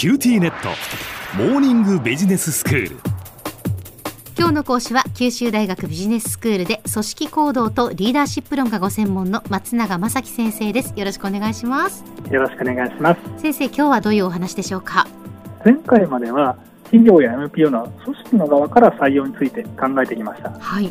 QTnet。モーニングビジネススクール。今日の講師は九州大学ビジネススクールで組織行動とリーダーシップ論がご専門の松永正樹先生です。よろしくお願いします。よろしくお願いします。先生今日はどういうお話でしょうか？前回までは企業や NPO の組織の側から採用について考えてきました。はい。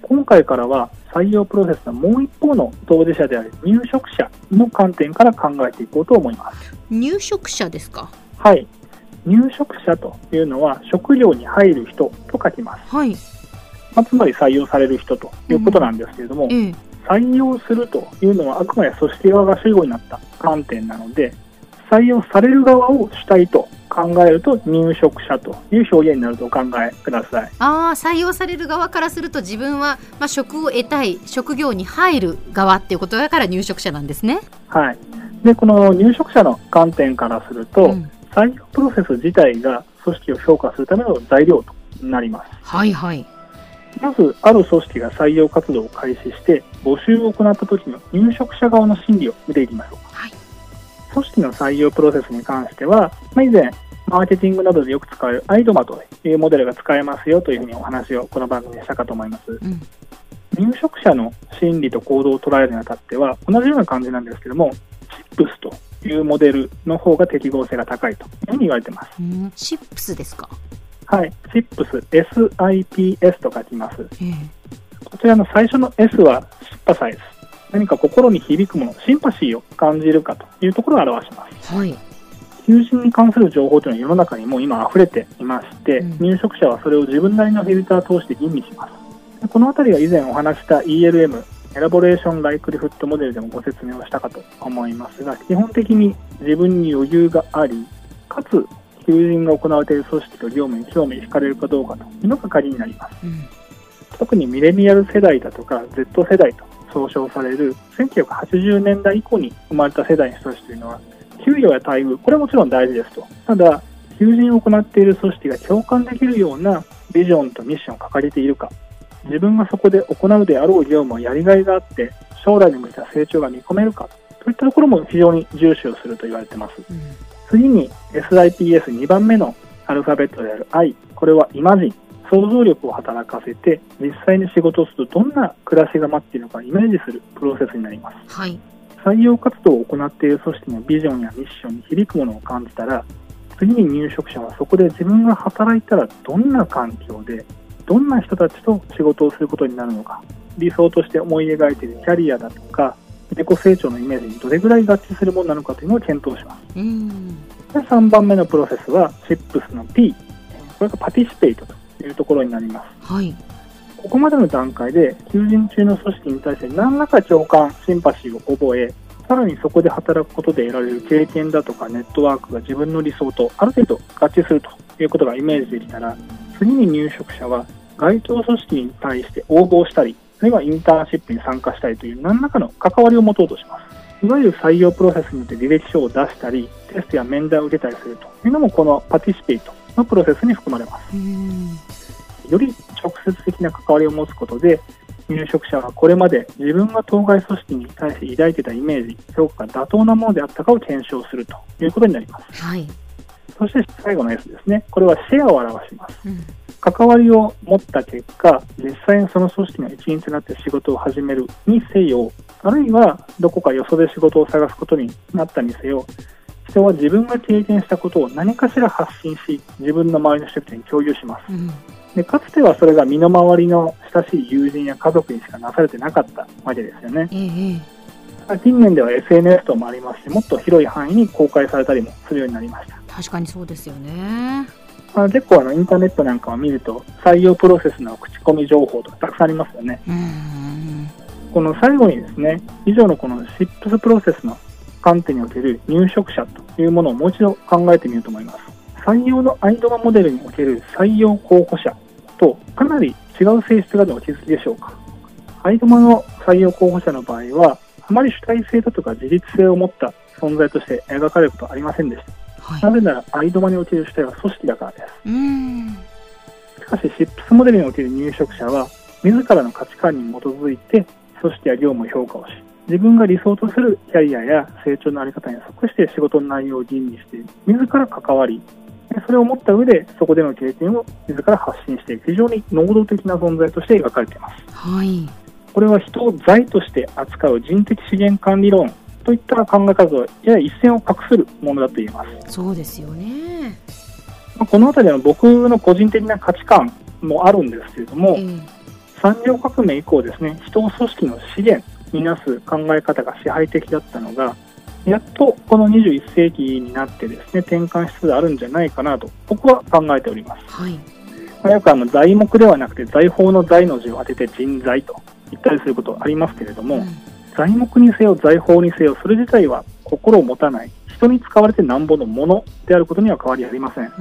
今回からは採用プロセスのもう一方の当事者である入職者の観点から考えていこうと思います。入職者ですか？はい。入職者というのは職業に入る人と書きます、はい、まあ、つまり採用される人ということなんですけれども、ええ。採用するというのはあくまで組織側が主語になった観点なので採用される側を主体と考えると入職者という表現になるとお考えください。ああ採用される側からすると自分は、まあ、職を得たい職業に入る側っていうことだから入職者なんですね。はい。でこの入職者の観点からすると、うん採用プロセス自体が組織を評価するための材料となりますはいはい。まずある組織が採用活動を開始して募集を行った時の入職者側の心理を見ていきましょうはい。組織の採用プロセスに関しては、まあ、以前マーケティングなどでよく使われるアイドマというモデルが使えますよというふうにお話をこの番組でしたかと思いますうん。入職者の心理と行動を捉えるにあたっては同じような感じなんですけども CIPS というモデルの方が適合性が高いというふうに言われてますうん、シップスですか？はい、CIPS、SIPS と書きます。ええこちらの最初の S はシッパサイズ。何か心に響くもの、シンパシーを感じるかというところを表します。はい。求人に関する情報というのは世の中にもう今溢れていまして、うん入職者はそれを自分なりのフィルターを通して吟味します。でこのあたりは以前お話した ELM、エラボレーション・ライクリフットモデルでもご説明をしたかと思いますが、基本的に自分に余裕があり、かつ求人が行われている組織と業務に興味惹かれるかどうかというのが鍵になります。うん。特にミレニアル世代だとか Z 世代と総称される1980年代以降に生まれた世代の人たちというのは給与や待遇これはもちろん大事ですとただ求人を行っている組織が共感できるようなビジョンとミッションを掲げているか自分がそこで行うであろう業務はやりがいがあって将来に向けた成長が見込めるかといったところも非常に重視をすると言われていますうん。次に SIPS2 番目のアルファベットである I これはイマジン想像力を働かせて実際に仕事をするとどんな暮らしが待っているのかイメージするプロセスになりますはい。採用活動を行っている組織のビジョンやミッションに響くものを感じたら次に入職者はそこで自分が働いたらどんな環境でどんな人たちと仕事をすることになるのか理想として思い描いているキャリアだとか自己成長のイメージにどれぐらい合致するものなのかというのを検討しますうん。で3番目のプロセスは CIPS の P これが participate というところになりますはい。ここまでの段階で求人中の組織に対して何らか共感シンパシーを覚えさらにそこで働くことで得られる経験だとかネットワークが自分の理想とある程度合致するということがイメージできたら次に入職者は該当組織に対して応募したりあるいはインターンシップに参加したりという何らかの関わりを持とうとしますいわゆる採用プロセスによって履歴書を出したりテストや面談を受けたりするというのもこの participate のプロセスに含まれますうん。より直接的な関わりを持つことで入職者はこれまで自分が当該組織に対して抱いていたイメージ評価が妥当なものであったかを検証するということになりますはい。そして最後の S ですねこれはシェアを表しますうん。関わりを持った結果実際にその組織の一員となって仕事を始めるにせよあるいはどこかよそで仕事を探すことになったにせよ人は自分が経験したことを何かしら発信し自分の周りの人々に共有しますうん。でかつてはそれが身の回りの親しい友人や家族にしかなされてなかったわけですよね。近年では SNS ともありますし、もっと広い範囲に公開されたりもするようになりました。確かにそうですよね。まあ、結構あのインターネットなんかを見ると、採用プロセスの口コミ情報とかたくさんありますよね。うん。この最後にですね、以上のこの SIPS プロセスの観点における入職者というものをもう一度考えてみようと思います。採用のアイドマモデルにおける採用候補者とかなり違う性質があるのお気づきでしょうか。アイドマの採用候補者の場合は、あまり主体性だとか自立性を持った存在として描かれることはありませんでした。はい。なぜなら、アイドマにおける主体は組織だからです。うん。しかし、SIPS モデルにおける入職者は、自らの価値観に基づいて、組織や業務を評価をし、自分が理想とするキャリアや成長のあり方に即して仕事の内容を吟味して自ら関わりそれを持った上でそこでの経験を自ら発信していく非常に能動的な存在として描かれています。はいこれは人を財として扱う人的資源管理論といった考え方とやや一線を画するものだと言えます。そうですよねまあこの辺りは僕の個人的な価値観もあるんですけれども、ええ産業革命以降ですね、人を組織の資源になす考え方が支配的だったのが、やっとこの21世紀になってですね、転換しつつあるんじゃないかなと、僕は考えております。はいまあ、よくあの材木ではなくて財宝の財の字を当てて人材と言ったりすることありますけれども、うん材木にせよ財宝にせよそれ自体は心を持たない。人に使われてなんぼのものであることには変わりありません。うん。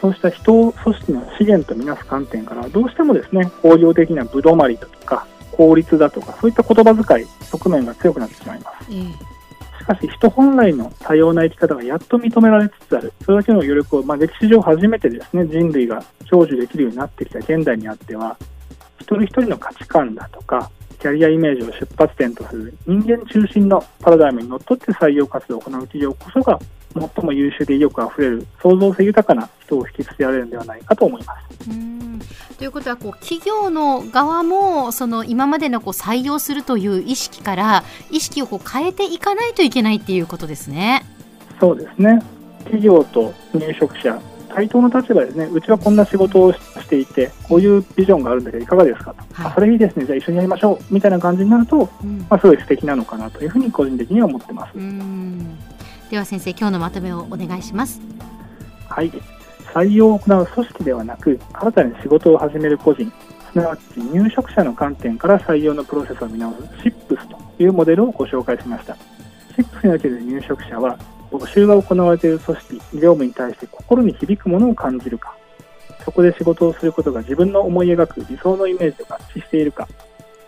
そうした人を組織の資源とみなす観点からどうしてもですね工業的なぶどまりだとか効率だとかそういった言葉遣い側面が強くなってしまいます。ええしかし人本来の多様な生き方がやっと認められつつある。それだけの余力を、まあ、歴史上初めてですね人類が享受できるようになってきた現代にあっては一人一人の価値観だとかキャリアイメージを出発点とする人間中心のパラダイムにのっとって採用活動を行う企業こそが最も優秀で意欲あふれる創造性豊かな人を引きつけられるのではないかと思います。うんということはこう企業の側もその今までのこう採用するという意識から意識をこう変えていかないといけないっていうことですね。そうですね企業と入職者対等の立場ですね。うちはこんな仕事をしていてこういうビジョンがあるんだけどいかがですかと、はい。あそれいいですねじゃあ一緒にやりましょう。みたいな感じになると、うん。まあ、すごい素敵なのかなというふうに個人的には思ってます。うん。では先生今日のまとめをお願いします。はい、採用を行う組織ではなく新たに仕事を始める個人すなわち入職者の観点から採用のプロセスを見直す SIPS というモデルをご紹介しました。SIPS における入職者は募集が行われている組織業務に対して心に響くものを感じるか。そこで仕事をすることが自分の思い描く理想のイメージと合致しているか。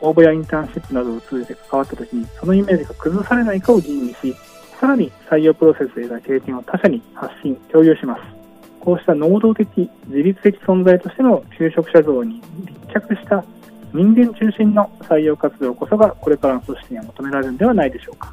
応募やインターンシップなどを通じて関わった時にそのイメージが崩されないかを吟味しさらに採用プロセスで得た経験を他者に発信共有します。こうした能動的、自律的存在としての就職者像に立脚した人間中心の採用活動こそがこれからの組織には求められるのではないでしょうか。